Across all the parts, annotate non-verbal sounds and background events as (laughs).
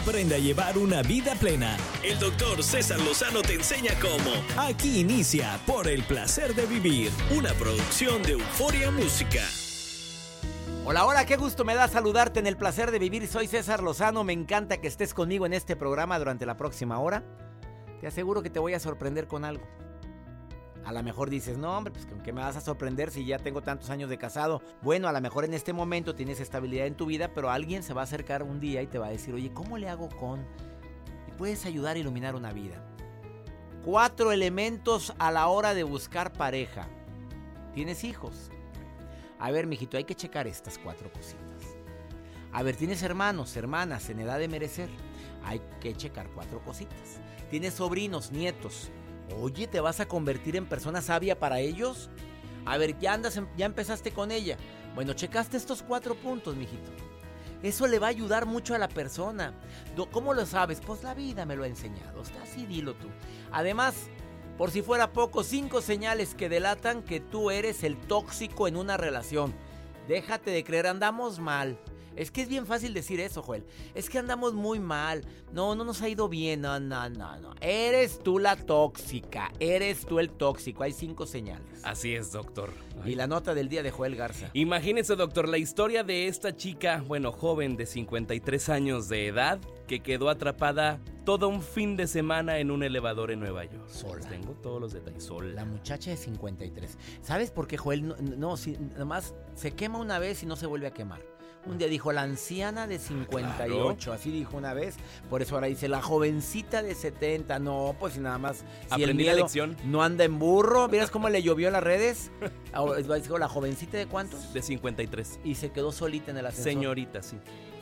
Aprende a llevar una vida plena. El doctor César Lozano te enseña cómo. Aquí inicia Por el placer de vivir, una producción de Euforia Música. Hola, hola, qué gusto me da saludarte en el placer de vivir. Soy César Lozano, me encanta que estés conmigo en este programa durante la próxima hora. Te aseguro que te voy a sorprender con algo. A lo mejor dices, no, hombre, pues con qué me vas a sorprender si ya tengo tantos años de casado. Bueno, a lo mejor en este momento tienes estabilidad en tu vida, pero alguien se va a acercar un día y te va a decir, oye, ¿cómo le hago con? Y puedes ayudar a iluminar una vida. Cuatro elementos a la hora de buscar pareja. ¿Tienes hijos? A ver, mijito, hay que checar estas cuatro cositas. A ver, ¿tienes hermanos, hermanas en edad de merecer? Hay que checar cuatro cositas. ¿Tienes sobrinos, nietos? Oye, ¿te vas a convertir en persona sabia para ellos? A ver, ya andas, ya empezaste con ella. Bueno, checaste estos cuatro puntos, mijito. Eso le va a ayudar mucho a la persona. ¿Cómo lo sabes? Pues la vida me lo ha enseñado. Está así, dilo tú. Además, por si fuera poco, cinco señales que delatan que tú eres el tóxico en una relación. Déjate de creer, andamos mal. Es que es bien fácil decir eso, Joel. Es que andamos muy mal. No, no nos ha ido bien. No, no, no, no. Eres tú la tóxica. Eres tú el tóxico. Hay cinco señales. Así es, doctor. Y la nota del día de Joel Garza. Imagínese, doctor, la historia de esta chica, bueno, joven de 53 años de edad, que quedó atrapada todo un fin de semana en un elevador en Nueva York. Sola. Tengo todos los detalles. Sola. La muchacha de 53. ¿Sabes por qué Joel no, no si, nomás se quema una vez y no se vuelve a quemar? Un día dijo la anciana de 58, así dijo una vez. Por eso ahora dice la jovencita de 70. No, pues si nada más. Si Aprendí la lección. No anda en burro. ¿Vieras cómo le llovió en las redes? Dijo la jovencita de cuántos? De 53. Y se quedó solita en el ascensor. Señorita, sí.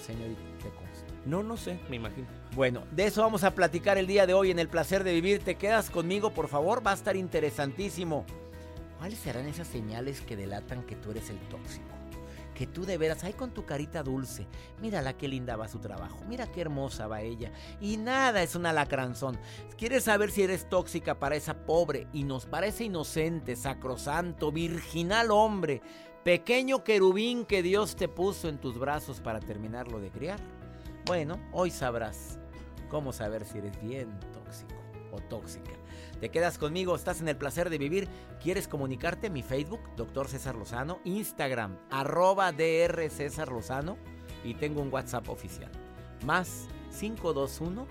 Señorita, ¿qué consta? No, no sé, me imagino. Bueno, de eso vamos a platicar el día de hoy en el placer de vivir. ¿Te quedas conmigo, por favor? Va a estar interesantísimo. ¿Cuáles serán esas señales que delatan que tú eres el tóxico? Que tú de veras, ay con tu carita dulce, mírala qué linda va su trabajo, mira qué hermosa va ella. Y nada, es una lacranzón. ¿Quieres saber si eres tóxica para esa pobre y nos parece inocente, sacrosanto, virginal hombre, pequeño querubín que Dios te puso en tus brazos para terminarlo de criar? Bueno, hoy sabrás cómo saber si eres bien tóxico tóxica. Te quedas conmigo, estás en el placer de vivir. ¿Quieres comunicarte? Mi Facebook, Doctor César Lozano, Instagram, arroba DR César Lozano y tengo un WhatsApp oficial. Más 521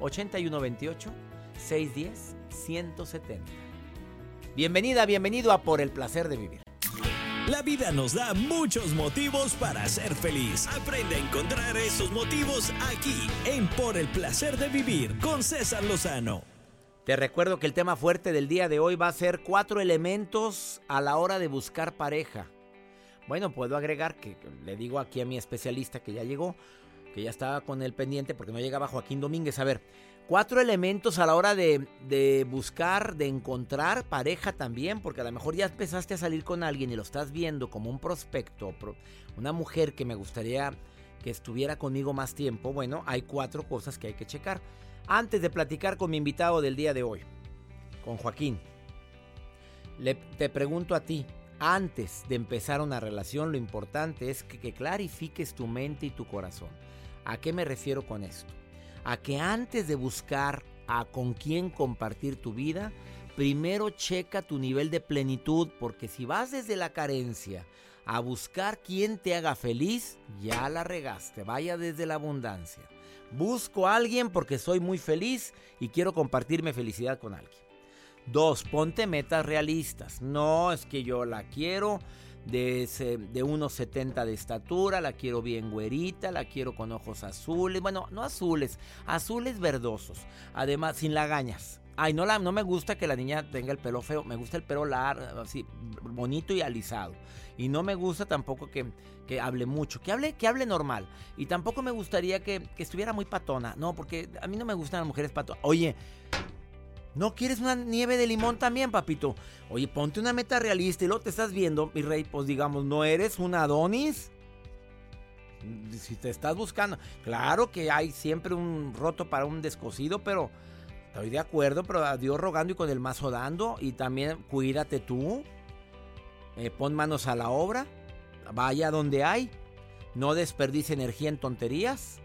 8128 610 170. Bienvenida, bienvenido a Por el placer de vivir. La vida nos da muchos motivos para ser feliz. Aprende a encontrar esos motivos aquí en Por el placer de vivir con César Lozano. Te recuerdo que el tema fuerte del día de hoy va a ser cuatro elementos a la hora de buscar pareja. Bueno, puedo agregar que le digo aquí a mi especialista que ya llegó, que ya estaba con el pendiente porque no llegaba Joaquín Domínguez. A ver, cuatro elementos a la hora de, de, buscar, de encontrar pareja también, porque a lo mejor ya empezaste a salir con alguien y lo estás viendo como un prospecto, una mujer que me gustaría que estuviera conmigo más tiempo. Bueno, hay cuatro cosas que hay que checar. Antes de platicar con mi invitado del día de hoy, con Joaquín, le, te pregunto a ti, antes de empezar una relación, lo importante es que, que clarifiques tu mente y tu corazón. ¿A qué me refiero con esto? A que antes de buscar a con quién compartir tu vida, primero checa tu nivel de plenitud, porque si vas desde la carencia a buscar quién te haga feliz, ya la regaste, vaya desde la abundancia. Busco a alguien porque soy muy feliz y quiero compartir mi felicidad con alguien. Dos, ponte metas realistas. No es que yo la quiero de, de unos 70 de estatura, la quiero bien güerita, la quiero con ojos azules. Bueno, no azules, azules verdosos. Además, sin lagañas. Ay, no, la, no me gusta que la niña tenga el pelo feo. Me gusta el pelo largo, así, bonito y alisado. Y no me gusta tampoco que, que hable mucho. Que hable, que hable normal. Y tampoco me gustaría que, que estuviera muy patona. No, porque a mí no me gustan las mujeres patonas. Oye, ¿no quieres una nieve de limón también, papito? Oye, ponte una meta realista y luego te estás viendo, mi rey, pues digamos, ¿no eres un Adonis? Si te estás buscando. Claro que hay siempre un roto para un descosido, pero... Estoy de acuerdo, pero a Dios rogando y con el mazo dando. Y también cuídate tú. Eh, pon manos a la obra. Vaya donde hay. No desperdice energía en tonterías.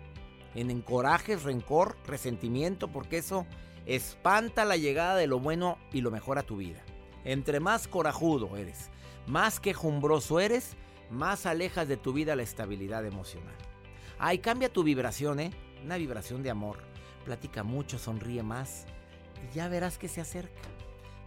en encorajes, rencor, resentimiento, porque eso espanta la llegada de lo bueno y lo mejor a tu vida. Entre más corajudo eres, más quejumbroso eres, más alejas de tu vida la estabilidad emocional. Ay, cambia tu vibración, ¿eh? Una vibración de amor. Platica mucho, sonríe más y ya verás que se acerca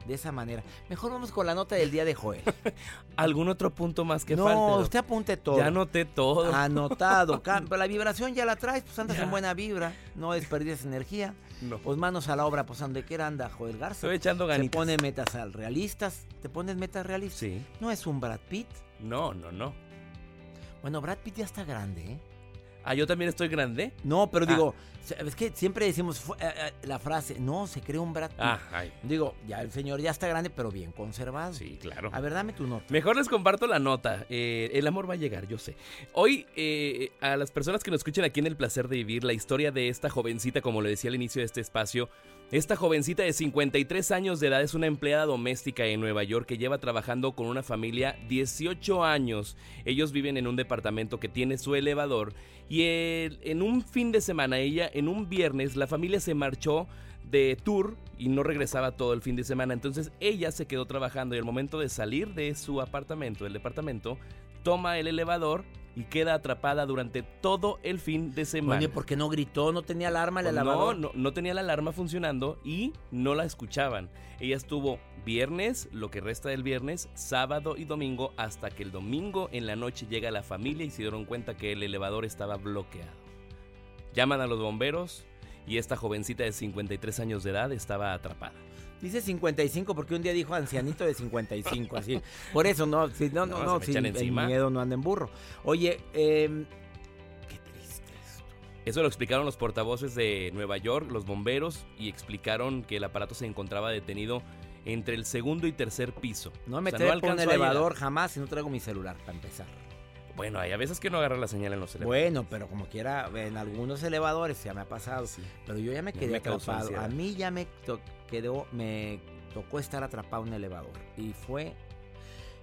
de esa manera. Mejor vamos con la nota del día de Joel. (laughs) ¿Algún otro punto más que no, falte? No, usted apunte todo. Ya anoté todo. Anotado. (laughs) Pero la vibración ya la traes, pues andas en buena vibra, no desperdices energía. No. Pues manos a la obra, pues donde quiera anda Joel Garza. Estoy echando ganitas. Te pone metas al realistas. ¿Te pones metas realistas? Sí. ¿No es un Brad Pitt? No, no, no. Bueno, Brad Pitt ya está grande, ¿eh? Ah, yo también estoy grande. No, pero digo, ah. es que siempre decimos eh, eh, la frase, no, se creó un Brad Pitt. Ah, ay. Digo, ya el señor ya está grande, pero bien conservado. Sí, claro. A ver, dame tu nota. Mejor les comparto la nota. Eh, el amor va a llegar, yo sé. Hoy, a las personas que nos escuchan aquí en El Placer de Vivir, la historia de esta jovencita, como le decía al inicio de este espacio, esta jovencita de 53 años de edad es una empleada doméstica en Nueva York que lleva trabajando con una familia 18 años. Ellos viven en un departamento que tiene su elevador y en un fin de semana, ella, en un viernes, la familia se marchó de tour y no regresaba todo el fin de semana. Entonces ella se quedó trabajando y al momento de salir de su apartamento, del departamento, toma el elevador y queda atrapada durante todo el fin de semana. Oye, ¿por qué no gritó? ¿No tenía alarma el pues elevador? No, no, no tenía la alarma funcionando y no la escuchaban. Ella estuvo viernes, lo que resta del viernes, sábado y domingo, hasta que el domingo en la noche llega la familia y se dieron cuenta que el elevador estaba bloqueado. Llaman a los bomberos y esta jovencita de 53 años de edad estaba atrapada. Dice 55 porque un día dijo ancianito de 55, así. Por eso, no, si, no, no, no, si el miedo no anda en burro. Oye, eh, qué triste esto. Eso lo explicaron los portavoces de Nueva York, los bomberos, y explicaron que el aparato se encontraba detenido entre el segundo y tercer piso. No me o sea, no elevador jamás si no traigo mi celular, para empezar. Bueno, hay a veces que no agarra la señal en los elevadores. Bueno, pero como quiera, en algunos elevadores ya me ha pasado. Sí. Pero yo ya me quedé atrapado. A mí ya me quedó, me tocó estar atrapado en un elevador. Y fue.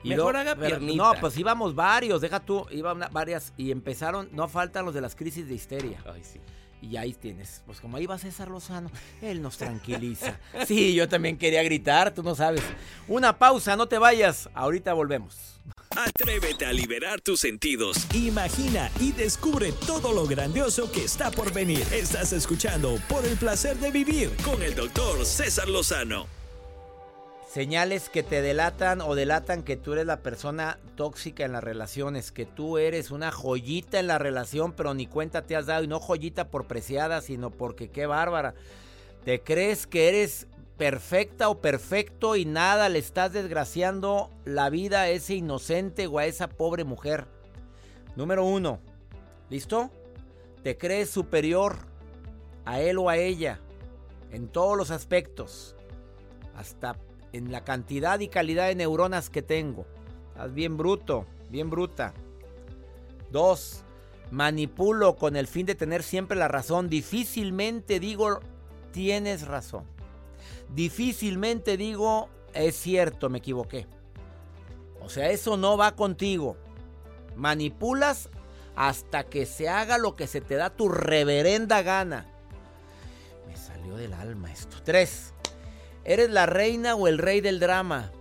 Y Mejor haga piernita. No, pues íbamos varios, deja tú, iban varias y empezaron, no faltan los de las crisis de histeria. Ay, sí. Y ahí tienes, pues como ahí va César Lozano, él nos tranquiliza. (laughs) Sí, yo también quería gritar, tú no sabes. Una pausa, no te vayas, ahorita volvemos. Atrévete a liberar tus sentidos. Imagina y descubre todo lo grandioso que está por venir. Estás escuchando Por el placer de vivir con el doctor César Lozano. Señales que te delatan o delatan que tú eres la persona tóxica en las relaciones, que tú eres una joyita en la relación, pero ni cuenta te has dado, y no joyita por preciada, sino porque qué bárbara. Te crees que eres perfecta o perfecto y nada le estás desgraciando la vida a ese inocente o a esa pobre mujer. Número uno, ¿listo? Te crees superior a él o a ella en todos los aspectos, hasta en la cantidad y calidad de neuronas que tengo. Estás bien bruto, bien bruta. Dos, manipulo con el fin de tener siempre la razón. Difícilmente digo, tienes razón. Difícilmente digo, es cierto, me equivoqué. O sea, eso no va contigo. Manipulas hasta que se haga lo que se te da tu reverenda gana. Me salió del alma esto. Tres. ¿Eres la reina o el rey del drama?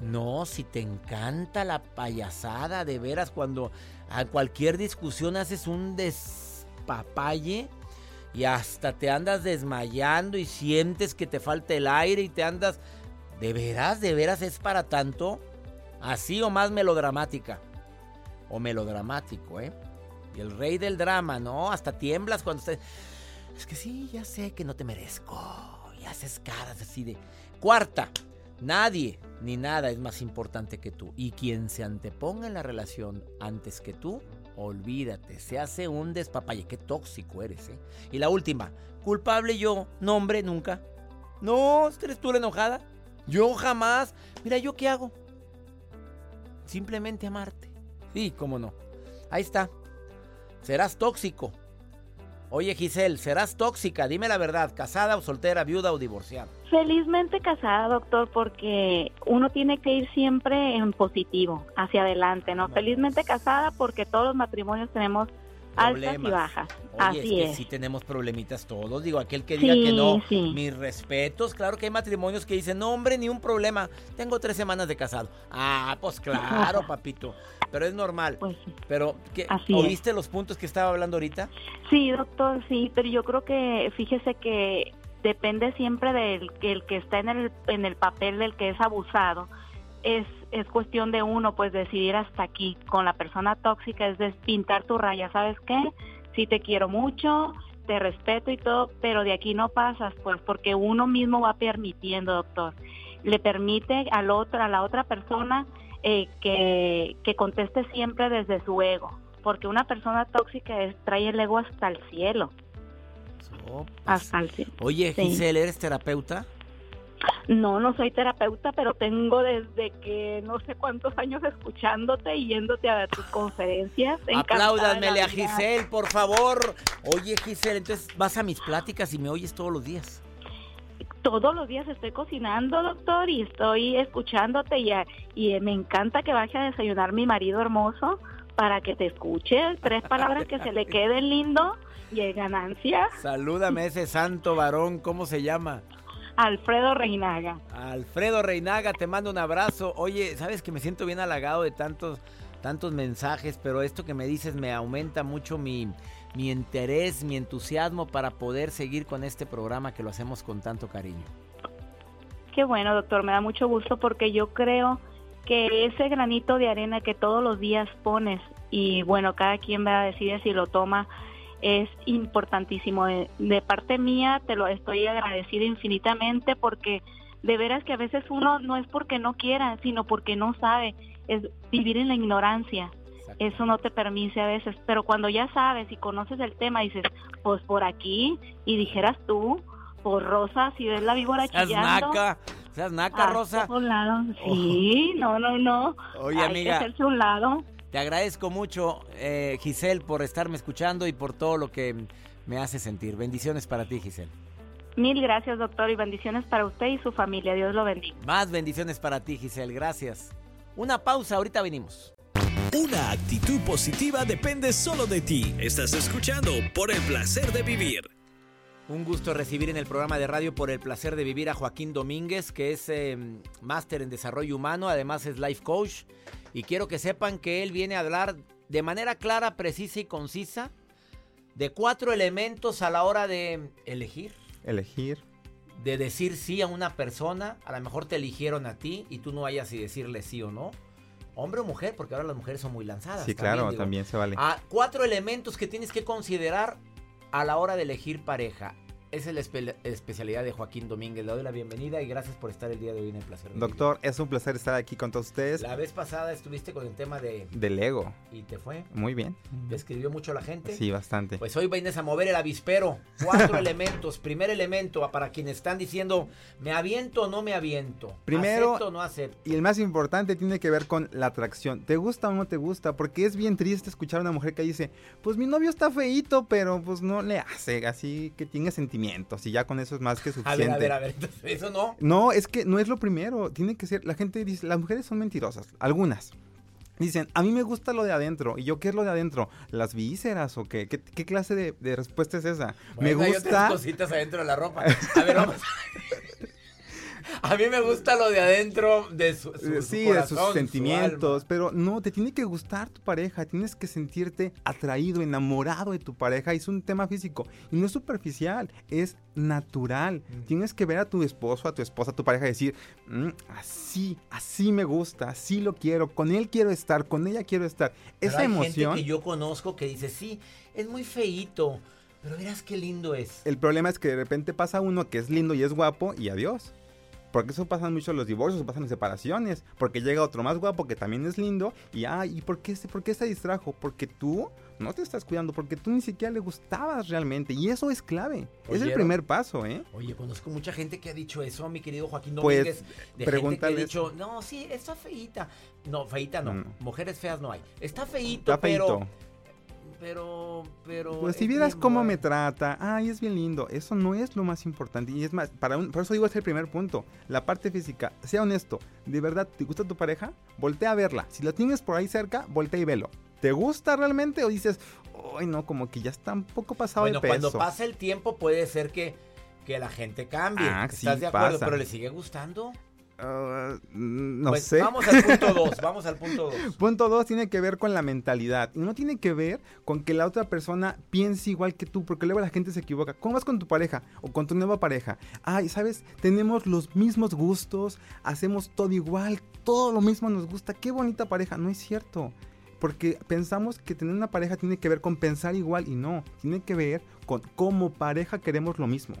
No, si te encanta la payasada, de veras, cuando a cualquier discusión haces un despapalle y hasta te andas desmayando y sientes que te falta el aire y te andas... ¿De veras, de veras es para tanto? Así o más melodramática. O melodramático, ¿eh? Y el rey del drama, ¿no? Hasta tiemblas cuando estás... Es que sí, ya sé que no te merezco haces caras así de... Cuarta, nadie ni nada es más importante que tú. Y quien se anteponga en la relación antes que tú, olvídate, se hace un despapalle. Qué tóxico eres, ¿eh? Y la última, culpable yo, no hombre, nunca. No, eres tú la enojada. Yo jamás. Mira, ¿yo qué hago? Simplemente amarte. Sí, cómo no. Ahí está. Serás tóxico. Oye Giselle, ¿serás tóxica? Dime la verdad, ¿casada o soltera, viuda o divorciada? Felizmente casada, doctor, porque uno tiene que ir siempre en positivo, hacia adelante, ¿no? Felizmente casada porque todos los matrimonios tenemos altas y bajas. Oye, Así es que es. sí tenemos problemitas todos. Digo, aquel que diga que no, sí. mis respetos. Claro que hay matrimonios que dicen, no, hombre, ni un problema. Tengo tres semanas de casado. Ah, pues claro, (laughs) papito. Pero es normal. Pues sí. Pero, ¿qué, Así es. ¿oíste los puntos que estaba hablando ahorita? Sí, doctor, sí, pero yo creo que fíjese que depende siempre del que el que está en el en el papel del que es abusado. Es es cuestión de uno pues decidir hasta aquí con la persona tóxica es despintar tu raya, ¿sabes qué? Sí te quiero mucho, te respeto y todo, pero de aquí no pasas pues porque uno mismo va permitiendo, doctor. Le permite al otro a la otra persona eh, que que conteste siempre desde su ego porque una persona tóxica es- trae el ego hasta el cielo, hasta el cielo. Oye. Giselle, ¿eres terapeuta? No, no soy terapeuta, pero tengo desde que no sé cuántos años escuchándote y yéndote a tus conferencias. Apláudanmele a. Giselle, por favor. Oye, Giselle, entonces vas a mis pláticas y me oyes todos los días. Todos los días estoy cocinando, doctor, y estoy escuchándote y, a- y me encanta que vaya a desayunar mi marido hermoso para que te escuche tres (laughs) palabras que se le queden lindo y es ganancia. Salúdame a ese santo varón, ¿cómo se llama? Alfredo Reinaga. Alfredo Reinaga, te mando un abrazo. Oye, sabes que me siento bien halagado de tantos, tantos mensajes, pero esto que me dices me aumenta mucho mi, mi interés, mi entusiasmo para poder seguir con este programa que lo hacemos con tanto cariño. Qué bueno, doctor, me da mucho gusto porque yo creo que ese granito de arena que todos los días pones y bueno, cada quien va a decidir si lo toma es importantísimo. De, de parte mía te lo estoy agradecida infinitamente porque de veras que a veces uno no es porque no quiera, sino porque no sabe, es vivir en la ignorancia. Eso no te permite a veces, pero cuando ya sabes y conoces el tema dices, pues por aquí y dijeras tú, por Rosa, si ves la víbora Seas chillando. naca, seas naca, Rosa. un lado. Sí, no, no, no. Oye, Hay amiga. que hacerse un lado. Te agradezco mucho, eh, Giselle, por estarme escuchando y por todo lo que me hace sentir. Bendiciones para ti, Giselle. Mil gracias, doctor, y bendiciones para usted y su familia. Dios lo bendiga. Más bendiciones para ti, Giselle. Gracias. Una pausa, ahorita venimos. Una actitud positiva depende solo de ti. Estás escuchando por el placer de vivir. Un gusto recibir en el programa de radio por el placer de vivir a Joaquín Domínguez, que es eh, máster en desarrollo humano, además es life coach. Y quiero que sepan que él viene a hablar de manera clara, precisa y concisa de cuatro elementos a la hora de elegir, Elegir. de decir sí a una persona. A lo mejor te eligieron a ti y tú no vayas y decirle sí o no. Hombre o mujer, porque ahora las mujeres son muy lanzadas. Sí, claro, digo. también se vale. Ah, cuatro elementos que tienes que considerar a la hora de elegir pareja. Esa es la espe- especialidad de Joaquín Domínguez. Le doy la bienvenida y gracias por estar el día de hoy en el placer. de Doctor, es un placer estar aquí con todos ustedes. La vez pasada estuviste con el tema de... Del ego. ¿Y te fue? Muy bien. ¿Te escribió mucho la gente? Sí, bastante. Pues hoy vienes a mover el avispero. Cuatro (laughs) elementos. Primer elemento para quienes están diciendo, ¿me aviento o no me aviento? Primero- ¿Acepto o no acepto? Y el más importante tiene que ver con la atracción. ¿Te gusta o no te gusta? Porque es bien triste escuchar a una mujer que dice, pues mi novio está feíto, pero pues no le hace, así que tiene sentimientos y ya con eso es más que (laughs) A suficiente. ver, a ver, a ver. Entonces, eso no. No, es que no es lo primero. Tiene que ser, la gente dice, las mujeres son mentirosas, algunas. Dicen, a mí me gusta lo de adentro. ¿Y yo qué es lo de adentro? ¿Las vísceras o qué? ¿Qué, qué clase de, de respuesta es esa? me Bueno, hay otras gusta... cositas adentro de la ropa. A ver, vamos. (laughs) (laughs) A mí me gusta lo de adentro de su, su- Eh, sí, de sus su sentimientos, pero no, te tiene que gustar tu pareja, tienes que sentirte atraído, enamorado de tu pareja, es un tema físico y no es superficial, es natural. Mm. Tienes que ver a tu esposo, a tu esposa, a tu pareja y decir, "Mm, así, así me gusta, así lo quiero, con él quiero estar, con ella quiero estar. Pero Esa hay emoción... gente que yo conozco que dice, sí, es muy feíto, pero verás qué lindo es. El problema es que de repente pasa uno que es lindo y es guapo y adiós. Porque eso pasa mucho en los divorcios, pasan en separaciones. Porque llega otro más guapo que también es lindo. Y ay, ¿y por qué, se, por qué se distrajo? Porque tú no te estás cuidando, porque tú ni siquiera le gustabas realmente. Y eso es clave. Es el primer paso, ¿eh? Oye, conozco mucha gente que ha dicho eso, mi querido Joaquín Pues, Domínguez. de gente que ha dicho, no, sí, está feíta. No, feíta no. Mujeres feas no hay. Está feíto, Está feito. Pero, pero... Pues si vieras cómo me trata, ay, es bien lindo. Eso no es lo más importante. Y es más, para un- por eso digo es el primer punto. La parte física. Sea honesto. ¿De verdad te gusta tu pareja? Voltea a verla. Si la tienes por ahí cerca, voltea y velo. ¿Te gusta realmente o dices, ay no, como que ya está un poco pasado bueno, de peso. cuando pasa el tiempo puede ser que, que la gente cambie. Ah, ¿Estás sí, de acuerdo? pasa. Pero le sigue gustando. Ah, no Pues sé. Vamos al punto (laughs) 2, vamos al punto 2. Punto dos tiene que ver con la mentalidad. Y no tiene que ver con que la otra persona piense igual que tú, porque luego la gente se equivoca. ¿Cómo vas con tu pareja o con tu nueva pareja? Ay, ¿sabes? Tenemos los mismos gustos, hacemos todo igual, todo lo mismo nos gusta. Qué bonita pareja. No es cierto. Porque pensamos que tener una pareja tiene que ver con pensar igual y no. Tiene que ver con cómo pareja queremos lo mismo.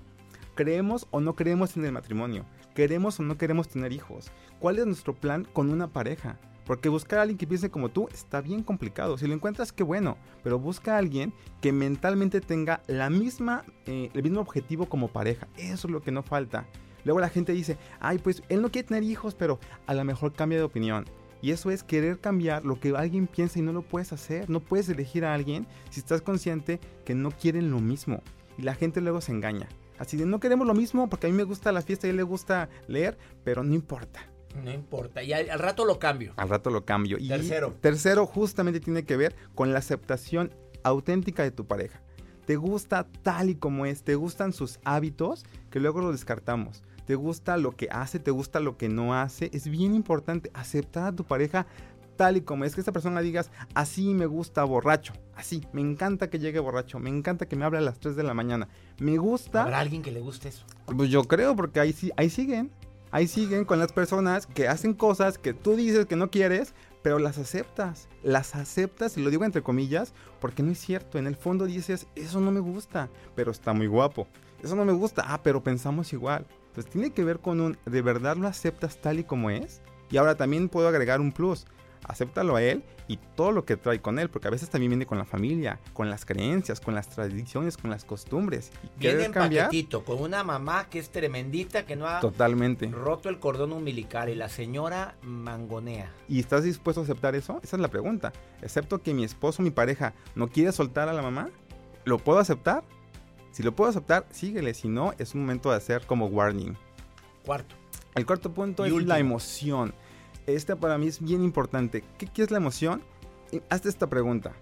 ¿Creemos o no creemos en el matrimonio? ¿Queremos o no queremos tener hijos? ¿Cuál es nuestro plan con una pareja? Porque buscar a alguien que piense como tú está bien complicado. Si lo encuentras, qué bueno. Pero busca a alguien que mentalmente tenga la misma, eh, el mismo objetivo como pareja. Eso es lo que no falta. Luego la gente dice, ay, pues él no quiere tener hijos, pero a lo mejor cambia de opinión. Y eso es querer cambiar lo que alguien piensa y no lo puedes hacer. No puedes elegir a alguien si estás consciente que no quieren lo mismo. Y la gente luego se engaña. Así de no queremos lo mismo porque a mí me gusta la fiesta y a él le gusta leer, pero no importa. No importa, y al, al rato lo cambio. Al rato lo cambio. Y Tercero. Tercero justamente tiene que ver con la aceptación auténtica de tu pareja. Te gusta tal y como es, te gustan sus hábitos que luego lo descartamos. Te gusta lo que hace, te gusta lo que no hace. Es bien importante aceptar a tu pareja tal y como es. Que esta persona digas, así me gusta borracho. Así, me encanta que llegue borracho. Me encanta que me hable a las 3 de la mañana. Me gusta. ¿Habrá alguien que le guste eso? Pues yo creo, porque ahí, ahí siguen. Ahí siguen con las personas que hacen cosas que tú dices que no quieres, pero las aceptas. Las aceptas, y lo digo entre comillas, porque no es cierto. En el fondo dices, eso no me gusta, pero está muy guapo. Eso no me gusta, ah, pero pensamos igual. Entonces tiene que ver con un, ¿de verdad lo aceptas tal y como es? Y ahora también puedo agregar un plus. Acéptalo a él y todo lo que trae con él, porque a veces también viene con la familia, con las creencias, con las tradiciones, con las costumbres. Y Viene en cambiar, paquetito, con una mamá que es tremendita, que no ha totalmente. roto el cordón umbilical y la señora mangonea. ¿Y estás dispuesto a aceptar eso? Esa es la pregunta. Excepto que mi esposo, mi pareja, no quiere soltar a la mamá, ¿lo puedo aceptar? Si lo puedo aceptar, síguele. Si no, es un momento de hacer como warning. Cuarto. El cuarto punto Y es último. la emoción. Esta para mí es bien importante. ¿Qué, es la emoción? Y Hazte esta pregunta.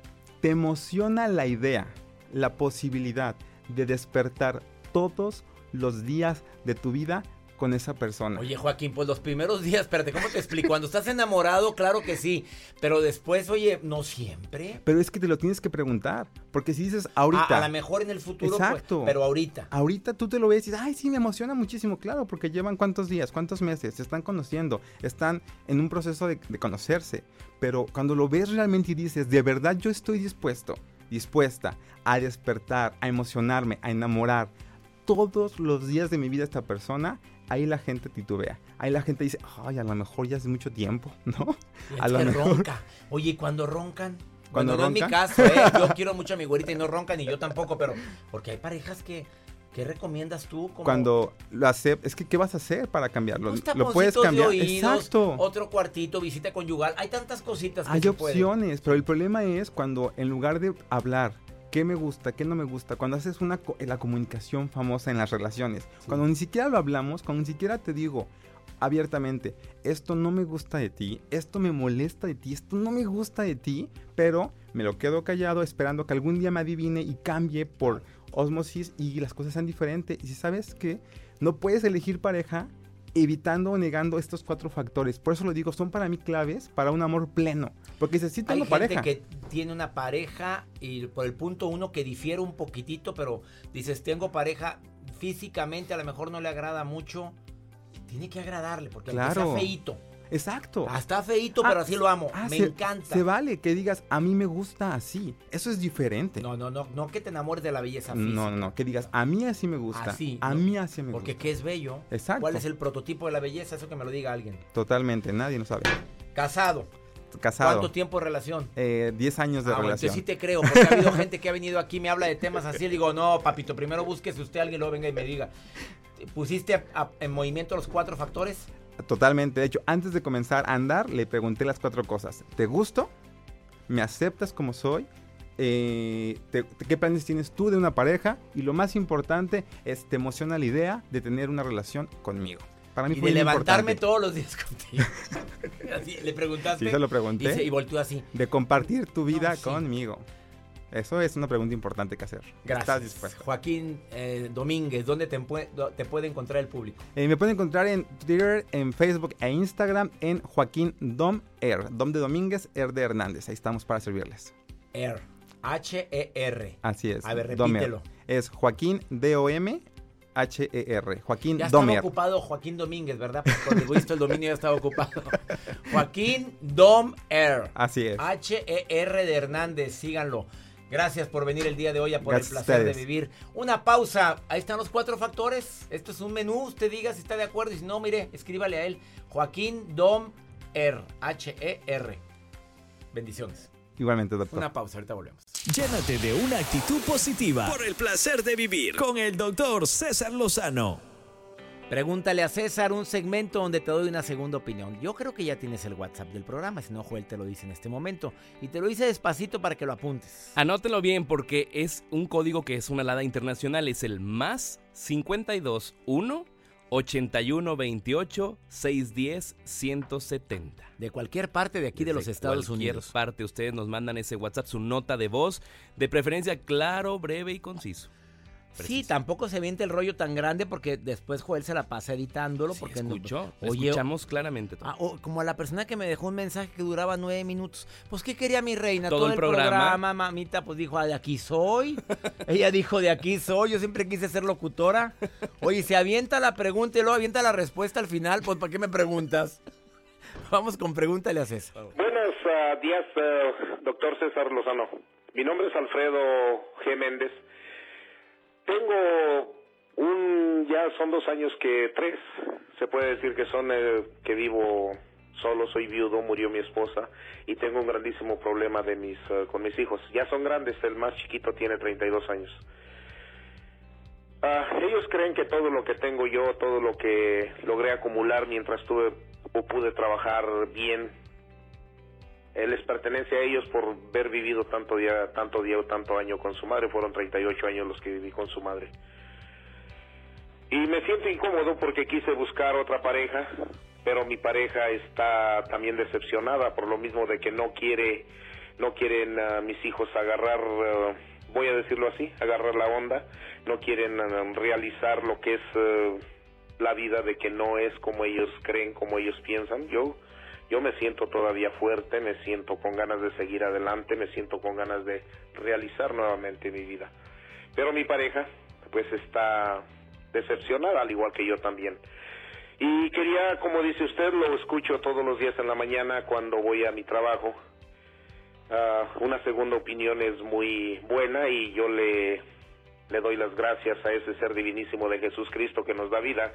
¿Te emociona la idea, la posibilidad de despertar todos los días de tu vida con esa persona? Oye, Joaquín, pues los primeros días, espérate, ¿cómo te explico? Cuando estás enamorado, claro que sí. Pero después, oye, no siempre. Pero es que te lo tienes que preguntar. Porque si dices ahorita. A, a lo mejor en el futuro, pues, Exacto. pero ahorita. Ahorita tú te lo ves y dices, ay, sí, me emociona muchísimo, claro, porque llevan cuántos días, cuántos meses, se están conociendo, están en un proceso de, de conocerse. Pero cuando lo ves realmente y dices, de verdad yo estoy dispuesto, dispuesta a despertar, a emocionarme, a enamorar todos los días de mi vida a esta persona, ahí la gente titubea. Ahí la gente dice, ay, a lo mejor ya hace mucho tiempo, (laughs) ¿no? Y A lo mejor. ronca. Oye, ¿y cuando roncan? ¿Cuando Bueno, no es mi roncan? caso, ¿eh? (laughs) Yo quiero mucho a mi güerita y no roncan, ni yo tampoco, pero... Porque hay parejas que... ¿Qué recomiendas tú? Como, Cuando lo aceptas, es que ¿qué vas a hacer para cambiarlo? Unos Lo puedes taponcitos de cambiar. oídos, Exacto. Otro cuartito, visita conyugal. Hay tantas cositas que Hay se pueden. opciones, pero el problema es cuando en lugar de hablar qué me gusta, qué no me gusta, cuando haces una la comunicación famosa en las relaciones, cuando ni siquiera lo hablamos, cuando ni siquiera te digo abiertamente, esto no me gusta de ti, esto me molesta de ti, esto no me gusta de ti, pero me lo quedo callado esperando que algún día me adivine y cambie por osmosis y las cosas sean diferentes. Y si sabes que no puedes elegir pareja evitando o negando estos cuatro factores. Por eso lo digo, son para mí claves para un amor pleno. Porque dices, sí Hay tengo gente pareja. que tiene una pareja y por el punto uno que difiere un poquitito, pero dices, tengo pareja, físicamente a lo mejor no le agrada mucho. Tiene que agradarle, porque aunque Claro. está feíto. Exacto. Ah, está feíto, Ah, pero así lo amo. Ah, Me se- encanta. Se vale que digas, a mí me gusta así. Eso es diferente. No, no, no, no que te enamores de la belleza física. no, no, no, Que digas, a mí así me gusta. Así, a ¿no? mí así me Porque gusta. qué es bello. Exacto. ¿Cuál es el prototipo de la belleza? Eso que me lo diga alguien. Totalmente, nadie lo sabe. Casado. Casado. ¿Cuánto tiempo de relación? Eh, 10 años de Ah, bueno, relación. entonces sí te creo, porque ha habido (laughs) gente que ha venido aquí, me habla de temas así, y digo, no, papito, primero búsquese usted, alguien luego venga y me diga. ¿Pusiste a- a- en movimiento los cuatro factores? Totalmente. De hecho, antes de comenzar a andar, le pregunté las cuatro cosas. ¿Te gusto? ¿Me aceptas como soy? Eh, te- te- ¿Qué planes tienes tú de una pareja? Y lo más importante es, ¿te emociona la idea de tener una relación conmigo? Para mí Y fue de levantarme importante. todos los días (laughs) contigo. Así, le preguntaste. Sí, se lo y, pregunté. se- y volteó así. De compartir tu vida sí. conmigo. Eso es una pregunta importante que hacer. Gracias. ¿Estás dispuesto? Joaquín eh, Domínguez, ¿dónde te, puede encontrar el público? Eh, me pueden encontrar en Twitter, en Facebook e Instagram en Joaquín Dom R. Dom de Domínguez, R de Hernández. Ahí estamos para servirles. R. H-E-R. Así es. A ver, Domer. repítelo. Es Joaquín D-O-M H-E-R. Joaquín Ya estaba Domer. ocupado Joaquín Domínguez, ¿verdad? Porque cuando visto el dominio ya estaba ocupado. (laughs) Joaquín Dom R. Así es. H-E-R de Hernández, síganlo. Gracias por venir el día de hoy a por Gracias el placer de vivir. Una pausa. Ahí están los cuatro factores. Esto es un menú. Usted diga si está de acuerdo. Y si no, mire, escríbale a él. Joaquín Dom R. H-E-R. Bendiciones. Igualmente, doctor. Una pausa. Ahorita volvemos. Llénate de una actitud positiva por el placer de vivir con el doctor César Lozano. Pregúntale a César un segmento donde te doy una segunda opinión. Yo creo que ya tienes el WhatsApp del programa, si no, Joel te lo dice en este momento. Y te lo dice despacito para que lo apuntes. Anótelo bien porque es un código que es una alada internacional. Es el más 52 1 81 28 610 170. De cualquier parte de aquí de los Estados cualquier Unidos. parte ustedes nos mandan ese WhatsApp, su nota de voz, de preferencia claro, breve y conciso. Sí, tampoco se viente el rollo tan grande porque después Joel se la pasa editándolo. Sí, porque no- escuchó, lo Oye, escuchamos claramente todo. ah, o- como a la persona que me dejó un mensaje que duraba nueve minutos. Pues, ¿qué quería mi reina? Todo el programa. mamita, pues dijo, ah, de aquí soy. (laughs) Ella dijo, de aquí soy. Yo siempre quise ser locutora. Oye, se avienta la pregunta y luego avienta la respuesta al final. Pues, ¿para qué me preguntas? (laughs) Vamos con pregúntale a César. Buenos ah, días, eh, doctor César Lozano. Mi nombre es Alfredo G. Méndez. Tengo un, ya son dos años que tres, se puede decir que son, eh, que vivo solo, soy viudo, murió mi esposa y tengo un grandísimo problema de mis, eh, con mis hijos. Ya son grandes, el más chiquito tiene 32 años. Ah, ellos creen que todo lo que tengo yo, todo lo que logré acumular mientras tuve o pude trabajar bien, eh, les pertenece a ellos por haber vivido tanto día, tanto día o tanto año con su madre. Fueron 38 años los que viví con su madre. Y me siento incómodo porque quise buscar otra pareja, pero mi pareja está también decepcionada por lo mismo de que no quiere, no quieren a mis hijos agarrar, eh, voy a decirlo así, agarrar la onda, no quieren eh, realizar lo que es eh, la vida de que no es como ellos creen, como ellos piensan. Yo yo me siento todavía fuerte, me siento con ganas de seguir adelante, me siento con ganas de realizar nuevamente mi vida. Pero mi pareja, pues está decepcionada, al igual que yo también. Y quería, como dice usted, lo escucho todos los días en la mañana cuando voy a mi trabajo. Ah, una segunda opinión es muy buena y yo le, le doy las gracias a ese ser divinísimo de Jesús Cristo que nos da vida,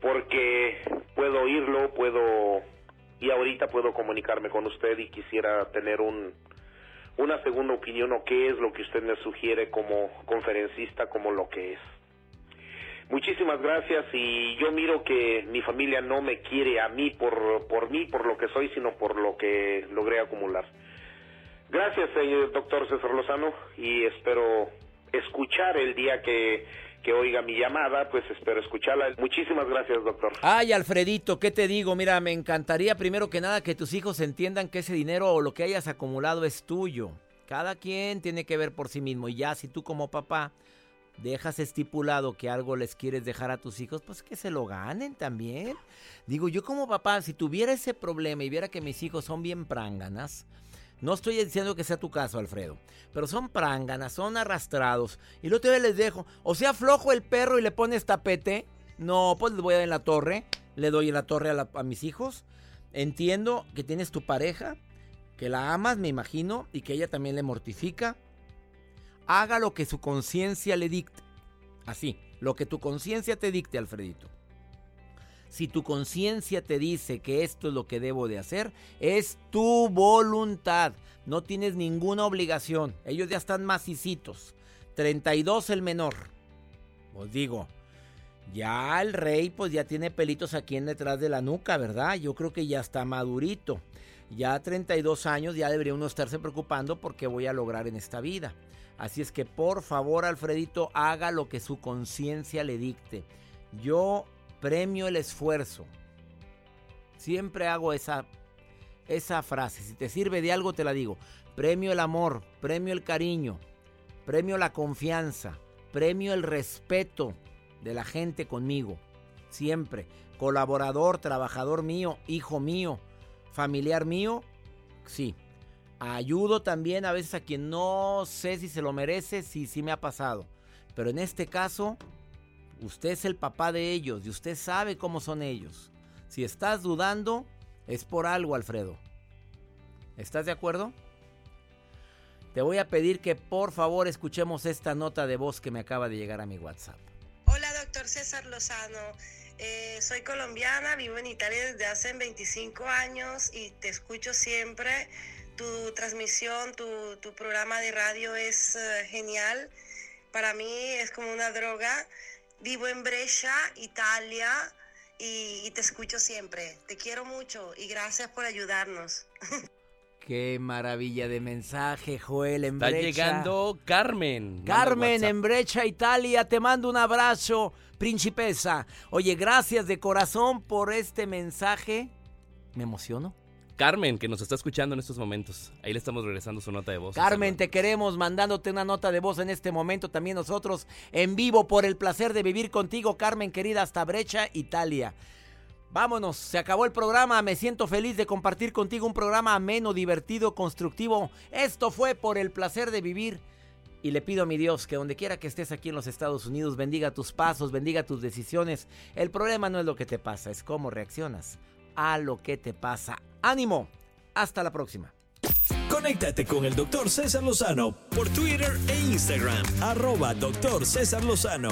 porque puedo oírlo, puedo y ahorita puedo comunicarme con usted y quisiera tener un una segunda opinión o qué es lo que usted me sugiere como conferencista como lo que es. Muchísimas gracias y yo miro que mi familia no me quiere a mí por por mí, por lo que soy, sino por lo que logré acumular. Gracias, señor doctor César Lozano, y espero escuchar el día que, que oiga mi llamada, pues espero escucharla. Muchísimas gracias, doctor. Ay, Alfredito, ¿qué te digo? Mira, me encantaría primero que nada que tus hijos entiendan que ese dinero o lo que hayas acumulado es tuyo. Cada quien tiene que ver por sí mismo. Y ya si tú como papá dejas estipulado que algo les quieres dejar a tus hijos, pues que se lo ganen también. Digo, yo como papá, si tuviera ese problema y viera que mis hijos son bien pránganas, no estoy diciendo que sea tu caso, Alfredo, pero son pránganas, son arrastrados. Y luego todavía les dejo, o sea, flojo el perro y le pones tapete. No, pues les voy a dar en la torre, le doy en la torre a, a mis hijos. Entiendo que tienes tu pareja, que la amas, me imagino, y que ella también le mortifica. Haga lo que su conciencia le dicte. Así, lo que tu conciencia te dicte, Alfredito. Si tu conciencia te dice que esto es lo que debo de hacer, es tu voluntad. No tienes ninguna obligación. Ellos ya están macicitos. 32 el menor. Os digo, ya el rey pues ya tiene pelitos aquí en detrás de la nuca, ¿verdad? Yo creo que ya está madurito. Ya a 32 años ya debería uno estarse preocupando por qué voy a lograr en esta vida. Así es que por favor, Alfredito, haga lo que su conciencia le dicte. Yo premio el esfuerzo. Siempre hago esa, esa frase. Si te sirve de algo, te la digo. Premio el amor, premio el cariño. premio la confianza, premio el respeto de la gente conmigo, siempre. Colaborador, trabajador mío, hijo mío, familiar mío, sí. Ayudo también a veces a quien no sé si se lo merece, si sí me ha pasado. Pero en este caso, usted es el papá de ellos y usted sabe cómo son ellos. Si estás dudando, es por algo, Alfredo. ¿Estás de acuerdo? Te voy a pedir que por favor escuchemos esta nota de voz que me acaba de llegar a mi WhatsApp. Hola, doctor César Lozano. Eh, soy colombiana, vivo en Italia desde hace 25 años y te escucho siempre. Tu transmisión, tu, programa de radio es eh, genial. Para mí es como una droga. Vivo en Brescia, Italia, y, y te escucho siempre. Te quiero mucho y gracias por ayudarnos. (laughs) Qué maravilla de mensaje, Joel en Está Brecha. llegando Carmen. Carmen en Brecha, Italia, te mando un abrazo, principesa. Oye, gracias de corazón por este mensaje. Me emociono. Carmen, que nos está escuchando en estos momentos. Ahí le estamos regresando su nota de voz. Carmen, te queremos mandándote una nota de voz en este momento. También nosotros en vivo por el placer de vivir contigo, Carmen querida, hasta Brecha, Italia. Vámonos, se acabó el programa. Me siento feliz de compartir contigo un programa ameno, divertido, constructivo. Esto fue por el placer de vivir. Y le pido a mi Dios que donde quiera que estés aquí en los Estados Unidos, bendiga tus pasos, bendiga tus decisiones. El problema no es lo que te pasa, es cómo reaccionas a lo que te pasa. Ánimo, hasta la próxima. Conéctate con el doctor César Lozano por Twitter e Instagram, arroba doctor César Lozano.